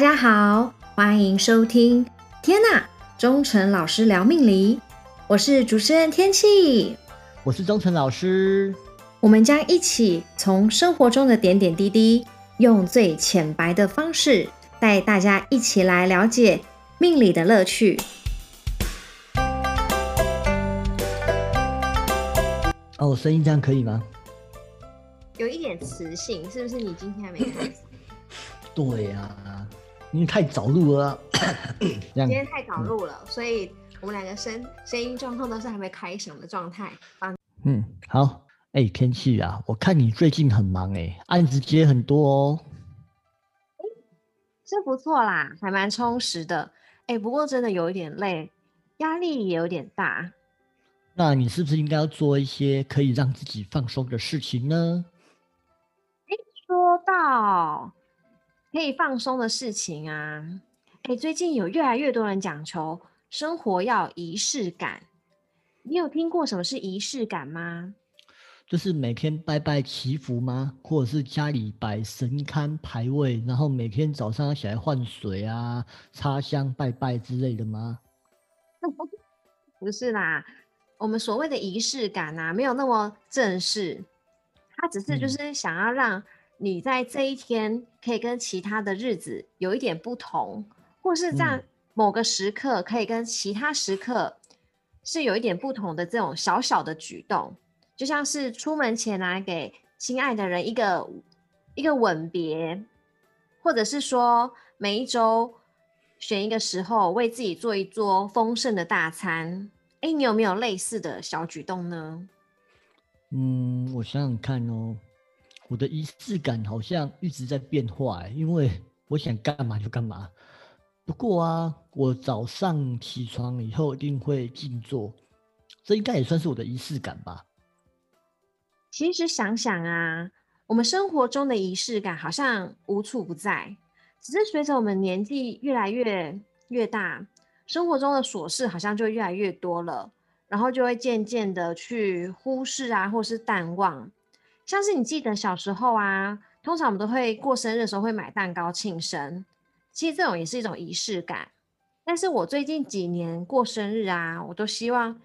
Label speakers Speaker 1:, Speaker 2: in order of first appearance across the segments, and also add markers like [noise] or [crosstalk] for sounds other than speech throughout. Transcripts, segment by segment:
Speaker 1: 家好，欢迎收听。天呐，忠诚老师聊命理，我是主持人天气，
Speaker 2: 我是忠诚老师。
Speaker 1: 我们将一起从生活中的点点滴滴，用最浅白的方式，带大家一起来了解命理的乐趣。
Speaker 2: 哦，我声音这样可以吗？
Speaker 1: 有一点磁性，是不是？你今天还没开始？[laughs]
Speaker 2: 对呀，因为太早录了。[coughs]
Speaker 1: 今天太早录了，所以我们两个声声音状况都是还没开嗓的状态。
Speaker 2: 嗯，好。哎，天气啊，我看你最近很忙哎，案子接很多哦。
Speaker 1: 是不错啦，还蛮充实的。哎，不过真的有一点累，压力也有点大。
Speaker 2: 那你是不是应该要做一些可以让自己放松的事情呢？
Speaker 1: 哎，说到可以放松的事情啊，哎，最近有越来越多人讲求生活要仪式感。你有听过什么是仪式感吗？
Speaker 2: 就是每天拜拜祈福吗？或者是家里摆神龛牌位，然后每天早上要起来换水啊、插香拜拜之类的吗？[laughs]
Speaker 1: 不是啦。我们所谓的仪式感啊，没有那么正式，它只是就是想要让你在这一天可以跟其他的日子有一点不同，或是在某个时刻可以跟其他时刻是有一点不同的这种小小的举动，就像是出门前来给心爱的人一个一个吻别，或者是说每一周选一个时候为自己做一桌丰盛的大餐。哎，你有没有类似的小举动呢？
Speaker 2: 嗯，我想想看哦，我的仪式感好像一直在变化，因为我想干嘛就干嘛。不过啊，我早上起床以后一定会静坐，这应该也算是我的仪式感吧。
Speaker 1: 其实想想啊，我们生活中的仪式感好像无处不在，只是随着我们年纪越来越越大。生活中的琐事好像就越来越多了，然后就会渐渐的去忽视啊，或是淡忘。像是你记得小时候啊，通常我们都会过生日的时候会买蛋糕庆生，其实这种也是一种仪式感。但是我最近几年过生日啊，我都希望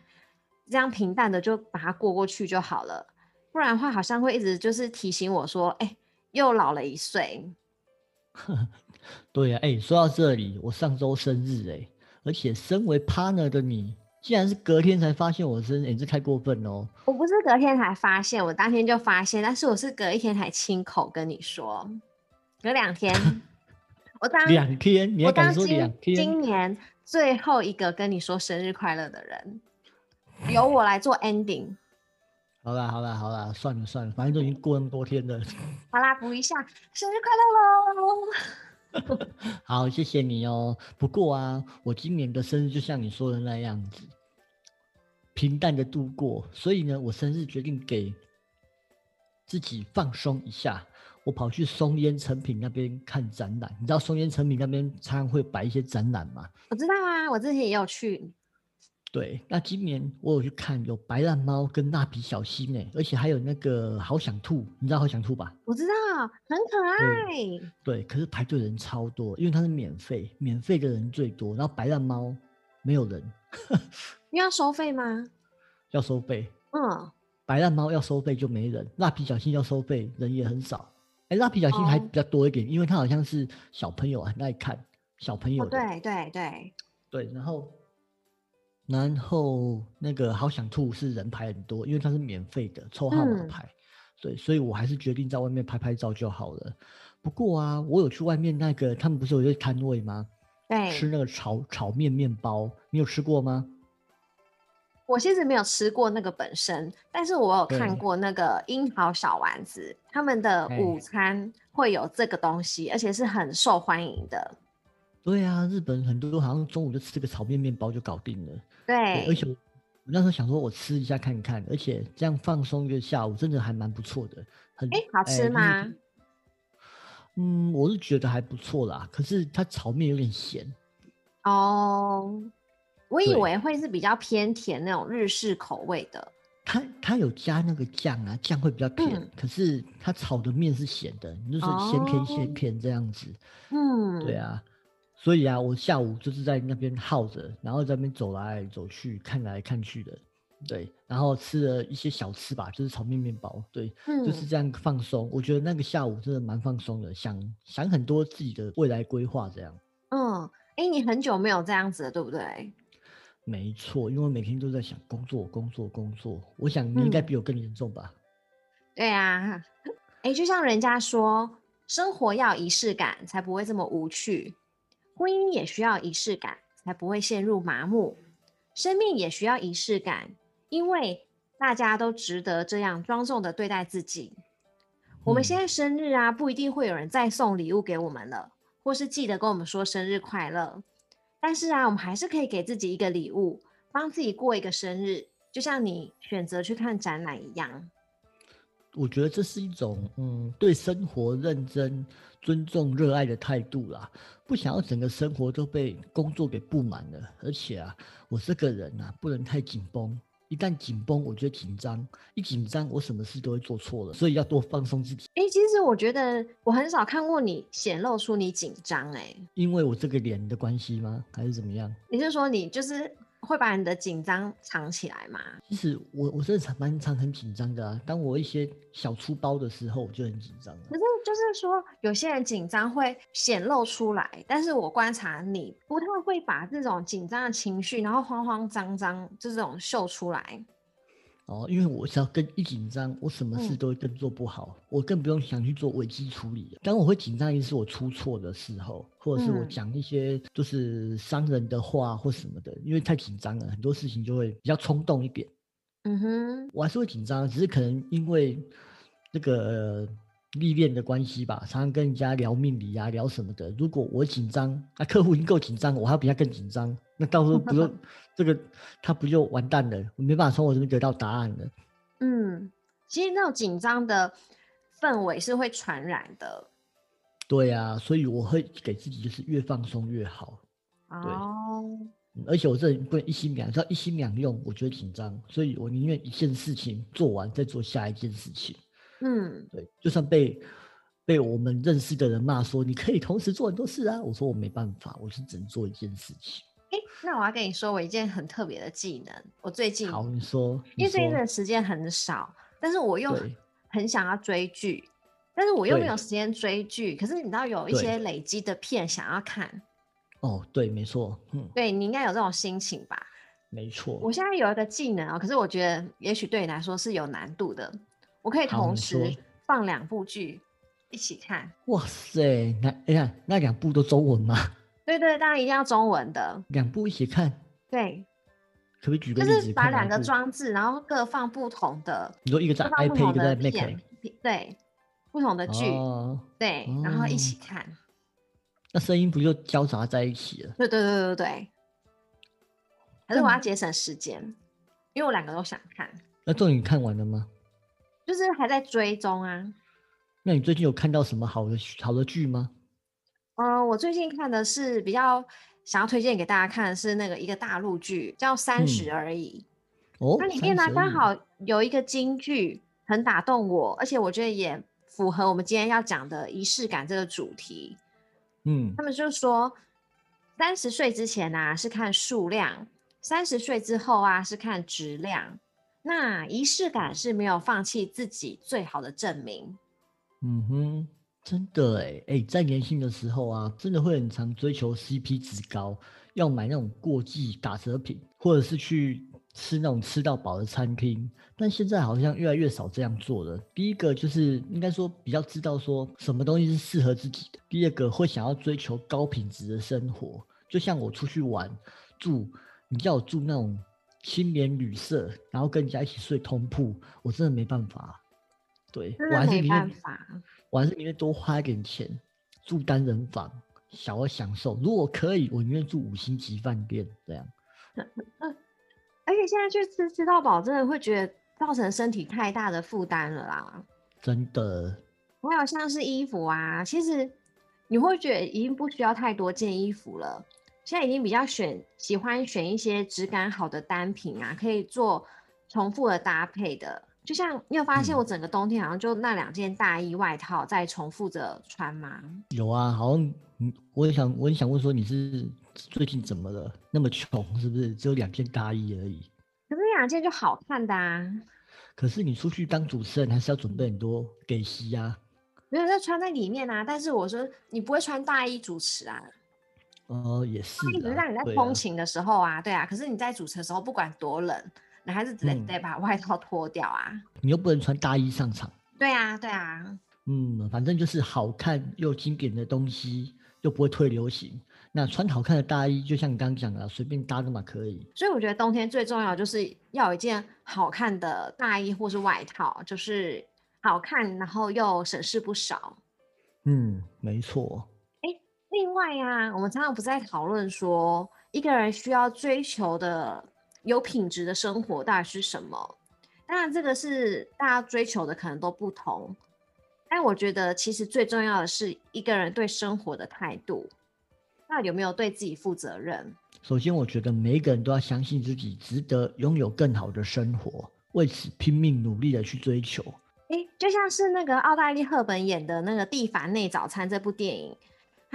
Speaker 1: 这样平淡的就把它过过去就好了，不然的话好像会一直就是提醒我说，哎，又老了一岁。[laughs]
Speaker 2: 对呀，哎，说到这里，我上周生日哎。而且身为 partner 的你，竟然是隔天才发现我生日，这太过分哦！
Speaker 1: 我不是隔天才发现，我当天就发现，但是我是隔一天才亲口跟你说，隔两天，[laughs] 我当
Speaker 2: 两天，你要敢说两天？
Speaker 1: 今年最后一个跟你说生日快乐的人，由我来做 ending。
Speaker 2: 好啦好啦好啦，算了算了，反正都已经过那么多天了。[laughs]
Speaker 1: 好啦，补一下，生日快乐喽！[laughs]
Speaker 2: 好，谢谢你哦。不过啊，我今年的生日就像你说的那样子，平淡的度过。所以呢，我生日决定给自己放松一下。我跑去松烟成品那边看展览。你知道松烟成品那边常常会摆一些展览吗？
Speaker 1: 我知道啊，我之前也有去。
Speaker 2: 对，那今年我有去看，有白烂猫跟蜡笔小新呢，而且还有那个好想吐，你知道好想吐吧？
Speaker 1: 我知道，很可
Speaker 2: 爱。对，可是排队人超多，因为它是免费，免费的人最多。然后白烂猫没有人，[laughs]
Speaker 1: 你要收费吗？
Speaker 2: 要收费。
Speaker 1: 嗯，
Speaker 2: 白烂猫要收费就没人，蜡笔小新要收费，人也很少。哎，蜡笔小新还比较多一点，因为它好像是小朋友很爱看，小朋友。
Speaker 1: 对对对。
Speaker 2: 对，然后。然后那个好想吐是人排很多，因为它是免费的，抽号码牌，对，所以我还是决定在外面拍拍照就好了。不过啊，我有去外面那个，他们不是有一个摊位吗？
Speaker 1: 对，
Speaker 2: 吃那个炒炒面面包，你有吃过吗？
Speaker 1: 我其实没有吃过那个本身，但是我有看过那个樱桃小丸子，他们的午餐会有这个东西，而且是很受欢迎的。
Speaker 2: 对啊，日本很多好像中午就吃个炒面面包就搞定了。
Speaker 1: 对，
Speaker 2: 而且我那时候想说，我吃一下看看，而且这样放松一个下午，真的还蛮不错的。很
Speaker 1: 哎，好吃吗？
Speaker 2: 嗯，我是觉得还不错啦。可是它炒面有点咸。
Speaker 1: 哦，我以为会是比较偏甜那种日式口味的。
Speaker 2: 它它有加那个酱啊，酱会比较甜，
Speaker 1: 嗯
Speaker 2: 可是它炒的面是咸的，你就是咸甜
Speaker 1: 哦
Speaker 2: 咸甜这样子。
Speaker 1: 嗯，
Speaker 2: 对，啊，所以啊，我下午就是在那边耗着，然后在那边走来走去，看来看去的，对，然后吃了一些小吃吧，就是炒面面包，对，
Speaker 1: 嗯，
Speaker 2: 就是这样放松。我觉得那个下午真的蛮放松的，想想很多自己的未来规划，这样
Speaker 1: 嗯，哎，你很久没有这样子了，对不对？
Speaker 2: 没错，因为每天都在想工作，工作，工作。我想你应该
Speaker 1: 嗯
Speaker 2: 比我更严重吧？
Speaker 1: 对啊，哎，就像人家说，生活要仪式感，才不会这么无趣；婚姻也需要仪式感，才不会陷入麻木；生命也需要仪式感，因为大家都值得这样庄重的对待自己。我们
Speaker 2: 嗯
Speaker 1: 现在生日啊，不一定会有人再送礼物给我们了，或是记得跟我们说生日快乐。但是啊，我们还是可以给自己一个礼物，帮自己过一个生日，就像你选择去看展览一样。
Speaker 2: 我觉得这是一种嗯，对生活认真、尊重、热爱的态度啦。不想要整个生活都被工作给布满了，而且啊，我这个人啊，不能太紧绷。一旦紧绷，我就紧张；一紧张，我什么事都会做错了。所以要多放松自己。
Speaker 1: 哎、其实我觉得我很少看过你显露出你紧张。哎，
Speaker 2: 因为我这个脸的关系吗？还是怎么样？
Speaker 1: 你是说你就是会把你的紧张藏起来吗？
Speaker 2: 其实我我真的常蛮常很紧张的啊。当我一些小出包的时候，我就很紧张了
Speaker 1: 可。是就是说，有些人紧张会显露出来，但是我观察你不太会把这种紧张的情绪，然后慌慌张张这种秀出来。
Speaker 2: 哦，因为我只要跟一紧张，我什么事
Speaker 1: 嗯
Speaker 2: 都会更做不好，我更不用想去做危机处理。当我会紧张，一定是我出错的时候，或者是我
Speaker 1: 嗯
Speaker 2: 讲一些就是伤人的话或什么的，因为太紧张了，很多事情就会比较冲动一点。
Speaker 1: 嗯哼，
Speaker 2: 我还是会紧张，只是可能因为那个呃历练的关系吧，常常跟人家聊命理啊，聊什么的。如果我紧张，那、客户已经够紧张，我还要比他更紧张，那到时候不就 [laughs] 这个他不就完蛋了？我没办法从我这边得到答案了。
Speaker 1: 嗯，其实那种紧张的氛围是会传染的。
Speaker 2: 对啊，所以我会给自己就是越放松越好。
Speaker 1: 哦，
Speaker 2: 嗯而且我这人不能一心两，只要一心两用，我觉得紧张，所以我宁愿一件事情做完再做下一件事情。
Speaker 1: 嗯，
Speaker 2: 对，就算被被我们认识的人骂说你可以同时做很多事啊，我说我没办法，我是只能做一件事情。
Speaker 1: 哎、那我要跟你说，我一件很特别的技能，我最近
Speaker 2: 好，你说，你
Speaker 1: 因为最近
Speaker 2: 说
Speaker 1: 的时间很少，但是我又很想要追剧，但是我又没有时间追剧。可是你知道有一些累积的片想要看，
Speaker 2: 哦，对，没错，嗯，
Speaker 1: 对你应该有这种心情吧？
Speaker 2: 没错。
Speaker 1: 我现在有一个技能哦，可是我觉得也许对你来说是有难度的。我可以同时放两部剧一起看，
Speaker 2: 哇塞，那哎呀，那两部都中文吗？[laughs]
Speaker 1: 对对，当然一定要中文的，
Speaker 2: 两部一起看，
Speaker 1: 对，
Speaker 2: 可不可以举个例子？
Speaker 1: 是把两个装置，然后各放不同的，
Speaker 2: 你说一个在 iPad，一个在 Mac，
Speaker 1: 对，不同的剧，
Speaker 2: 哦，
Speaker 1: 对，然后一
Speaker 2: 哦
Speaker 1: 起看。
Speaker 2: 那声音不就交杂在一起了？
Speaker 1: 对对对对对。可是我要
Speaker 2: 但
Speaker 1: 节省时间，因为我两个都想看，
Speaker 2: 那终于看完了吗？
Speaker 1: 就是还在追踪啊。
Speaker 2: 那你最近有看到什么好的好的剧吗？
Speaker 1: 嗯、我最近看的是比较想要推荐给大家看的是那个一个大陆剧，叫《三十
Speaker 2: 嗯
Speaker 1: 而已》。
Speaker 2: 哦，
Speaker 1: 它里面呢
Speaker 2: 30而已
Speaker 1: 刚好有一个京剧很打动我，而且我觉得也符合我们今天要讲的仪式感这个主题。
Speaker 2: 嗯
Speaker 1: 他们就说，三十岁之前啊是看数量，三十岁之后啊是看质量。那仪式感是没有放弃自己最好的证明。
Speaker 2: 嗯哼，真的哎哎，在年轻的时候啊，真的会很常追求 CP 值高，要买那种过季打折品，或者是去吃那种吃到饱的餐厅。但现在好像越来越少这样做了。第一个就是应该说比较知道说什么东西是适合自己的，第二个会想要追求高品质的生活。就像我出去玩住，你叫我住那种青年旅社，然后跟人家一起睡通铺，我真的没办法。对我还是宁愿
Speaker 1: 办法，
Speaker 2: 我还是宁愿多花一点钱住单人房，小而享受。如果可以，我宁愿住五星级饭店这样。[laughs]
Speaker 1: 而且现在去吃吃到饱，真的会觉得造成身体太大的负担了啦。
Speaker 2: 真的，
Speaker 1: 还有像是衣服啊，其实你会觉得已经不需要太多件衣服了。现在已经比较选喜欢选一些质感好的单品啊，可以做重复的搭配的。就像你有发现，
Speaker 2: 嗯
Speaker 1: 我整个冬天好像就那两件大衣外套在重复着穿吗？
Speaker 2: 有啊，好像嗯，我也想，我也想问说，你是最近怎么了？那么穷是不是？只有两件大衣而已。
Speaker 1: 可是那两件就好看的啊，
Speaker 2: 可是你出去当主持人，还是要准备很多给息啊。
Speaker 1: 没有在穿在里面啊。但是我说你不会穿大衣主持啊，
Speaker 2: 哦，也是
Speaker 1: 一直让你在通勤的时候啊，对啊。可是你在主持的时候，不管多冷，你还是得、
Speaker 2: 嗯
Speaker 1: 得把外套脱掉啊。
Speaker 2: 你又不能穿大衣上场。
Speaker 1: 对啊，对啊，
Speaker 2: 嗯，反正就是好看又经典的东西，又不会退流行。那穿好看的大衣，就像你刚刚讲的，随便搭的嘛可以。
Speaker 1: 所以我觉得冬天最重要就是要有一件好看的大衣或是外套，就是好看，然后又省事不少。
Speaker 2: 嗯，没错。
Speaker 1: 另外呀、我们常常不是在讨论说，一个人需要追求的有品质的生活到底是什么？当然，这个是大家追求的可能都不同，但我觉得其实最重要的是一个人对生活的态度，那有没有对自己负责任？
Speaker 2: 首先，我觉得每一个人都要相信自己值得拥有更好的生活，为此拼命努力的去追求。
Speaker 1: 诶，就像是那个奥黛丽·赫本演的那个《蒂凡内早餐》这部电影，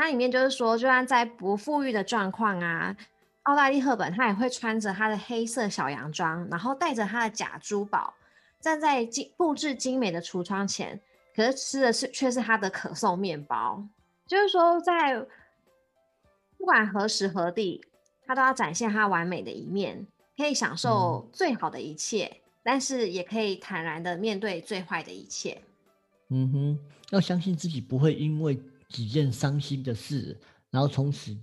Speaker 1: 它里面就是说，就算在不富裕的状况啊，奥黛丽·赫本她也会穿着她的黑色小洋装，然后带着她的假珠宝，站在精布置精美的橱窗前，可是吃的是却是她的可颂面包。就是说，在不管何时何地，她都要展现她完美的一面，可以享受最好的一切。但是也可以坦然的面对最坏的一切。
Speaker 2: 嗯哼，要相信自己不会因为几件伤心的事，然后从此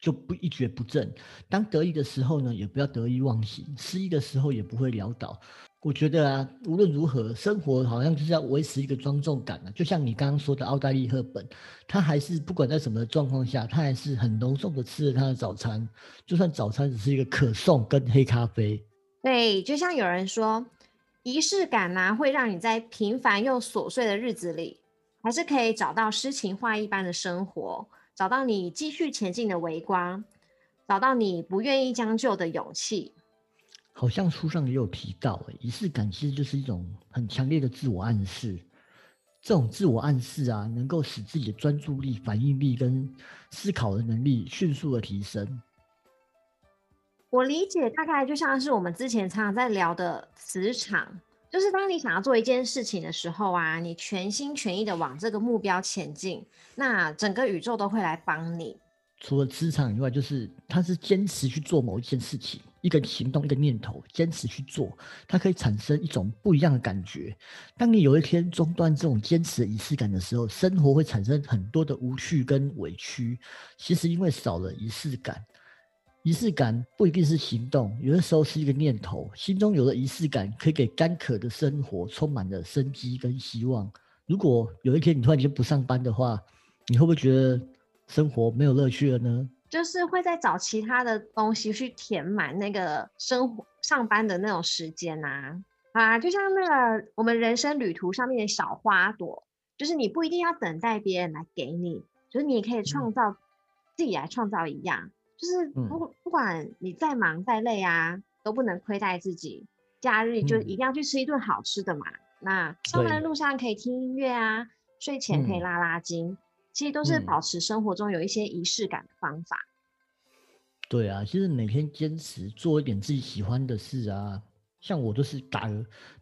Speaker 2: 就不一蹶不振。当得意的时候呢，也不要得意忘形；失意的时候也不会潦倒。我觉得啊，无论如何，生活好像就是要维持一个庄重感啊。就像你刚刚说的，奥黛丽·赫本，她还是不管在什么状况下，她还是很隆重的吃了她的早餐，就算早餐只是一个可颂跟黑咖啡。
Speaker 1: 对，就像有人说，仪式感呢、会让你在平凡又琐碎的日子里，还是可以找到诗情画意般的生活，找到你继续前进的微光，找到你不愿意将就的勇气。
Speaker 2: 好像书上也有提到，欸仪式感其实就是一种很强烈的自我暗示。这种自我暗示啊，能够使自己的专注力、反应力跟思考的能力迅速的提升。
Speaker 1: 我理解大概就像是我们之前常常在聊的磁场，就是当你想要做一件事情的时候啊，你全心全意的往这个目标前进，那整个宇宙都会来帮你。
Speaker 2: 除了磁场以外，就是他是坚持去做某一件事情，一个行动，一个念头，坚持去做，它可以产生一种不一样的感觉。当你有一天中断这种坚持的仪式感的时候，生活会产生很多的无趣跟委屈。其实因为少了仪式感，仪式感不一定是行动，有的时候是一个念头。心中有了仪式感，可以给干渴的生活充满了生机跟希望。如果有一天你突然间不上班的话，你会不会觉得生活没有乐趣了呢？
Speaker 1: 就是会再找其他的东西去填满那个生活上班的那种时间呐、啊，就像那个我们人生旅途上面的小花朵，就是你不一定要等待别人来给你，就是你也可以创造、自己来创造一样，就是
Speaker 2: 嗯
Speaker 1: 不不管你再忙再累啊，都不能亏待自己。假日就
Speaker 2: 嗯
Speaker 1: 一定要去吃一顿好吃的嘛。那上班的路上可以听音乐啊，睡前可以
Speaker 2: 嗯
Speaker 1: 拉拉筋。其实都是
Speaker 2: 嗯
Speaker 1: 保持生活中有一些仪式感的方法。
Speaker 2: 对啊，其实每天坚持做一点自己喜欢的事啊，像我都是打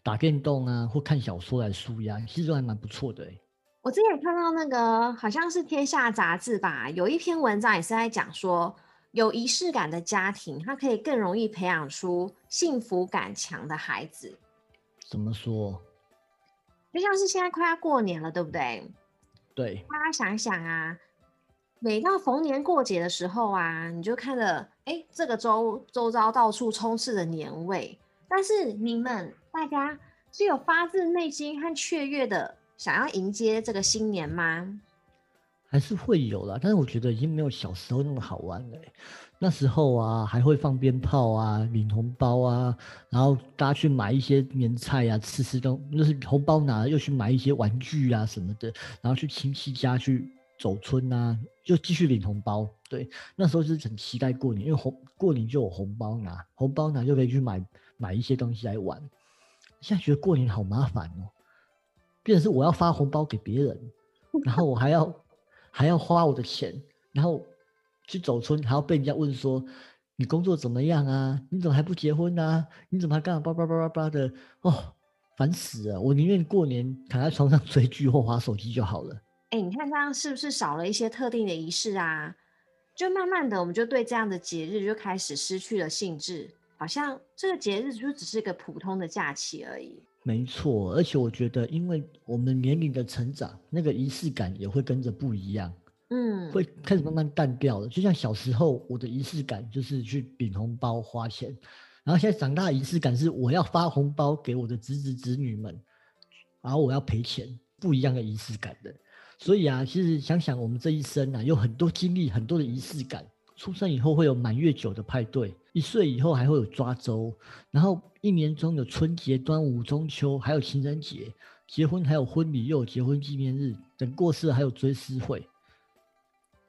Speaker 2: 打电动啊，或看小说来舒压，其实都还蛮不错的欸
Speaker 1: 我之前看到那个好像是《天下》杂志吧，有一篇文章也是在讲说，有仪式感的家庭，它可以更容易培养出幸福感强的孩子。
Speaker 2: 怎么说？
Speaker 1: 就像是现在快要过年了，对不对？
Speaker 2: 对，
Speaker 1: 大家想想啊，每到逢年过节的时候啊，你就看着，哎，这个周周遭到处充斥着年味。但是你们大家是有发自内心和雀跃的想要迎接这个新年吗？
Speaker 2: 还是会有啦，但是我觉得已经没有小时候那么好玩了。那时候啊，还会放鞭炮啊，领红包啊，然后大家去买一些年菜啊，吃吃东，就是红包拿了又去买一些玩具啊什么的，然后去亲戚家去走村啊，就继续领红包。对，那时候就是很期待过年，因为红过年就有红包拿，红包拿就可以去买买一些东西来玩。现在觉得过年好麻烦哦，变成是我要发红包给别人，然后我还要还要花我的钱，然后去走村还要被人家问说你工作怎么样啊？你怎么还不结婚啊？你怎么还干叭叭叭叭叭的？哦，烦死了！我宁愿过年躺在床上追剧或划手机就好了。
Speaker 1: 哎，你看这样是不是少了一些特定的仪式啊？就慢慢的，我们就对这样的节日就开始失去了兴致。好像这个节日就只是一个普通的假期而已。
Speaker 2: 没错，而且我觉得，因为我们年龄的成长，那个仪式感也会跟着不一样。
Speaker 1: 嗯，
Speaker 2: 会开始慢慢淡掉了。就像小时候，我的仪式感就是去领红包、花钱，然后现在长大，仪式感是我要发红包给我的侄子侄女们，然后我要赔钱，不一样的仪式感的。所以啊，其实想想我们这一生啊，有很多经历，很多的仪式感。出生以后会有满月酒的派对，一岁以后还会有抓周，然后一年中有春节、端午、中秋，还有情人节，结婚还有婚礼，又有结婚纪念日，等过世还有追思会，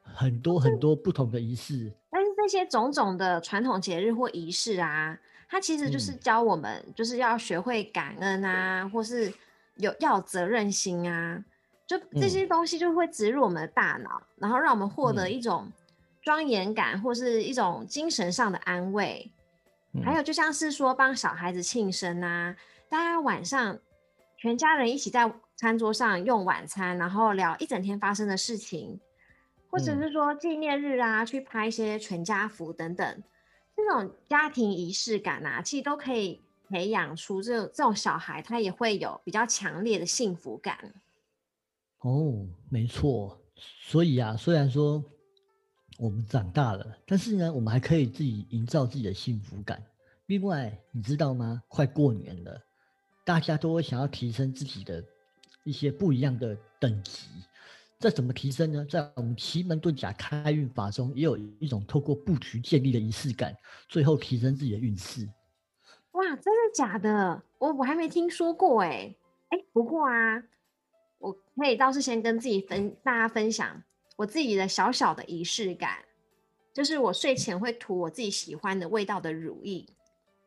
Speaker 2: 很多很多不同的仪式。
Speaker 1: 但是这些种种的传统节日或仪式啊，它其实就是教我们，就是要学会感恩啊，或是有要有责任心啊，就这些东西就会植入我们的大脑，然后让我们获得一种。庄严感，或是一种精神上的安慰，还有就像是说帮小孩子庆生啊，大家晚上全家人一起在餐桌上用晚餐，然后聊一整天发生的事情，或者是说纪念日啊，去拍一些全家福等等，这种家庭仪式感啊，其实都可以培养出这这种小孩，他也会有比较强烈的幸福感。
Speaker 2: 哦，没错，所以啊，虽然说。我们长大了，但是呢，我们还可以自己营造自己的幸福感。另外，你知道吗？快过年了，大家都会想要提升自己的一些不一样的等级。这怎么提升呢？在我们奇门遁甲开运法中，也有一种透过布局建立的仪式感，最后提升自己的运势。
Speaker 1: 哇，真的假的？我我还没听说过哎哎。不过啊，我可以倒是先跟自己分大家分享。我自己的小小的仪式感，就是我睡前会涂我自己喜欢的味道的乳液，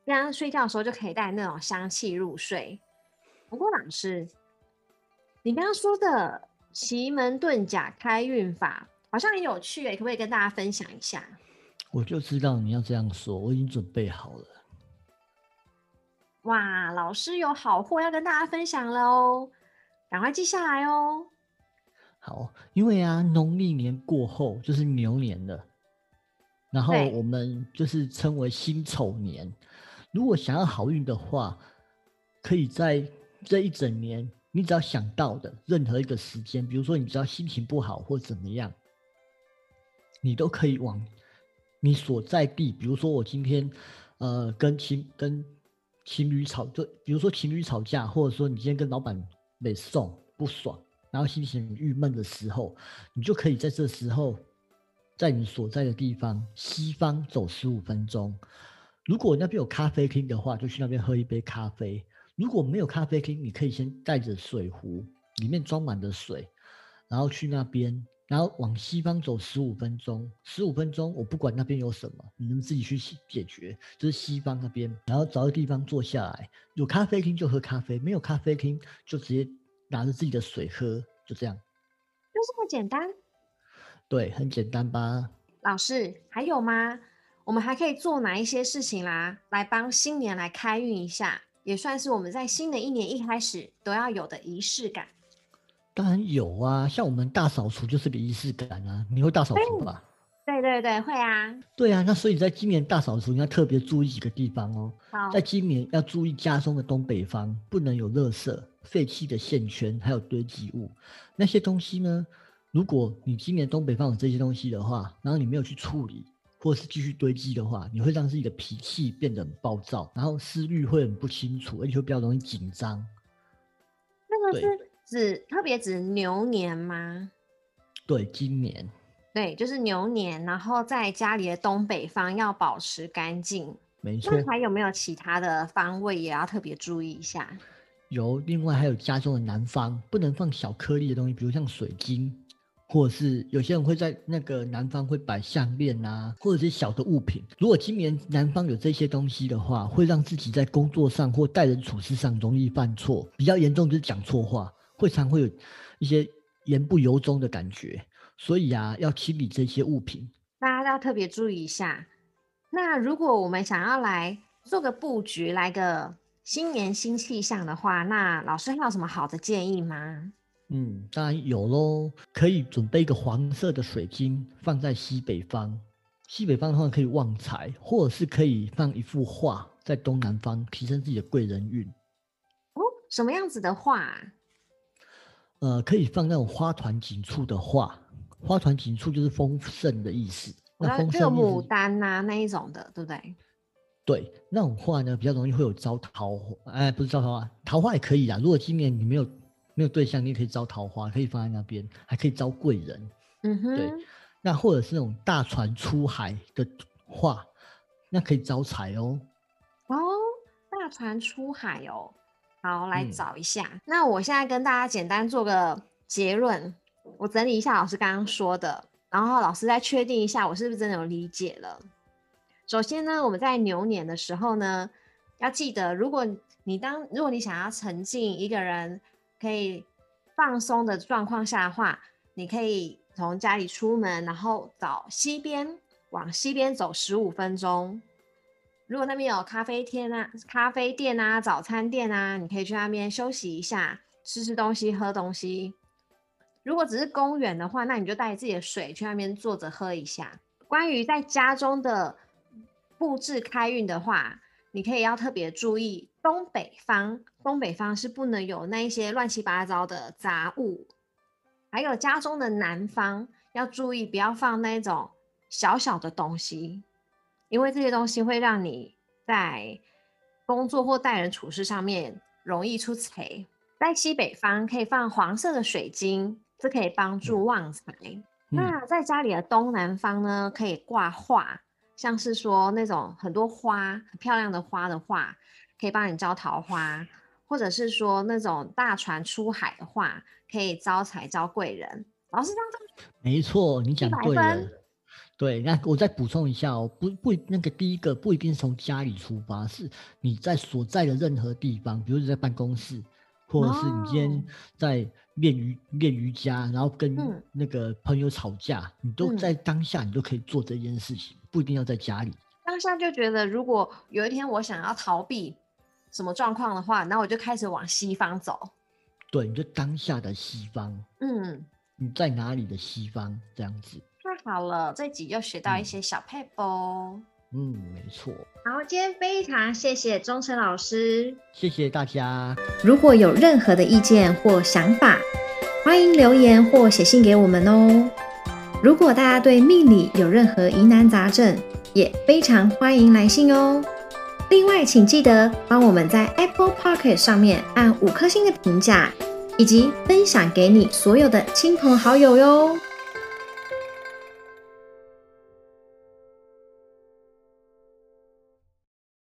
Speaker 1: 这样睡觉的时候就可以带那种香气入睡。不过老师，你刚刚说的奇门遁甲开运法好像很有趣诶，可不可以跟大家分享一下？
Speaker 2: 我就知道你要这样说，我已经准备好了。
Speaker 1: 哇，老师有好货要跟大家分享了哦，赶快记下来哦。
Speaker 2: 好，因为啊，农历年过后就是牛年了，然后我们就是称为辛丑年。如果想要好运的话，可以在这一整年，你只要想到的任何一个时间，比如说你只要心情不好或怎么样，你都可以往你所在地，比如说我今天呃跟情跟情侣吵，就比如说情侣吵架，或者说你今天跟老板没送不爽。然后心情郁闷的时候，你就可以在这时候，在你所在的地方西方走十五分钟。如果那边有咖啡厅的话，就去那边喝一杯咖啡。如果没有咖啡厅，你可以先带着水壶，里面装满的水，然后去那边，然后往西方走十五分钟。十五分钟，我不管那边有什么，你们自己去解决。就是西方那边，然后找个地方坐下来，有咖啡厅就喝咖啡，没有咖啡厅就直接。拿着自己的水喝，就这样，
Speaker 1: 就这么简单。
Speaker 2: 对，很简单吧？
Speaker 1: 老师，还有吗？我们还可以做哪一些事情啦，来帮新年来开运一下，也算是我们在新的一年一开始都要有的仪式感。
Speaker 2: 当然有啊，像我们大扫除就是个仪式感啊。你会大扫除吧？
Speaker 1: 对对对，会啊。
Speaker 2: 对啊，那所以在今年大扫除，你要特别注意几个地方哦。
Speaker 1: 好，
Speaker 2: 在今年要注意家中的东北方不能有垃圾。废弃的线圈还有堆积物，那些东西呢？如果你今年东北方有这些东西的话，然后你没有去处理，或是继续堆积的话，你会让自己的脾气变得很暴躁，然后思虑会很不清楚，而且会比较容易紧张。
Speaker 1: 那个是指特别指牛年吗？
Speaker 2: 对，今年。
Speaker 1: 对，就是牛年，然后在家里的东北方要保持干净。
Speaker 2: 没错。
Speaker 1: 那还有没有其他的方位也要特别注意一下？
Speaker 2: 有，另外还有家中的南方不能放小颗粒的东西，比如像水晶、或者是有些人会在那个南方会摆项链啊，或者是小的物品。如果今年南方有这些东西的话，会让自己在工作上或待人处事上容易犯错，比较严重就是讲错话，会常会有一些言不由衷的感觉。所以啊，要清理这些物品，
Speaker 1: 大家要特别注意一下。那如果我们想要来做个布局，来个新年新气象的话，那老师还有什么好的建议吗？
Speaker 2: 嗯，当然有喽，可以准备一个黄色的水晶放在西北方。西北方的话可以旺财，或者是可以放一幅画在东南方，提升自己的贵人运。
Speaker 1: 哦，什么样子的画？
Speaker 2: 呃，可以放那种花团锦簇的画，花团锦簇就是丰盛的意思。
Speaker 1: 那丰盛牡丹呐那一种的，对不对？
Speaker 2: 对，那种画呢比较容易会有招桃花，哎，不是招桃花，桃花也可以啊。如果今年你没有。没有对象，你也可以招桃花，可以放在那边，还可以招贵人。
Speaker 1: 嗯哼，
Speaker 2: 对。那或者是那种大船出海的画，那可以招财哦。
Speaker 1: 哦，大船出海哦。好，来找一下。那我现在跟大家简单做个结论，我整理一下老师刚刚说的，然后老师再确定一下我是不是真的有理解了。首先呢，我们在牛年的时候呢，要记得，如果你当如果你想要沉浸一个人。可以放松的状况下的话，你可以从家里出门，然后找西边，往西边走十五分钟。如果那边有咖啡店啊、咖啡店啊、早餐店啊，你可以去那边休息一下，吃吃东西、喝东西。如果只是公园的话，那你就带自己的水去那边坐着喝一下。关于在家中的布置开运的话，你可以要特别注意。东北方，东北方是不能有那一些乱七八糟的杂物，还有家中的南方要注意，不要放那种小小的东西，因为这些东西会让你在工作或待人处事上面容易出彩。在西北方可以放黄色的水晶，这可以帮助旺财。那在家里的东南方呢，可以挂画，像是说那种很多花、很漂亮的花的话。可以帮你招桃花，或者是说那种大船出海的话，可以招财招贵人。老师这样
Speaker 2: 没错，你讲对了。对，那我再补充一下哦，不不，那个第一个不一定是从家里出发，是你在所在的任何地方，比如你在办公室，或者是你今天在练瑜练瑜伽，然后跟那个朋友吵架，你都在当下，你都可以做这件事情，不一定要在家里。
Speaker 1: 当下就觉得，如果有一天我想要逃避。什么状况的话，那我就开始往西方走。
Speaker 2: 对，你就当下的西方。
Speaker 1: 嗯，
Speaker 2: 你在哪里的西方？这样子。
Speaker 1: 太好了，这集又学到一些小配波。
Speaker 2: 嗯，没错。
Speaker 1: 好，今天非常谢谢忠诚老师，
Speaker 2: 谢谢大家。
Speaker 1: 如果有任何的意见或想法，欢迎留言或写信给我们哦。如果大家对命理有任何疑难杂症，也非常欢迎来信哦。另外，请记得帮我们在 Apple p o c k e t 上面按五颗星的评价，以及分享给你所有的亲朋好友哟。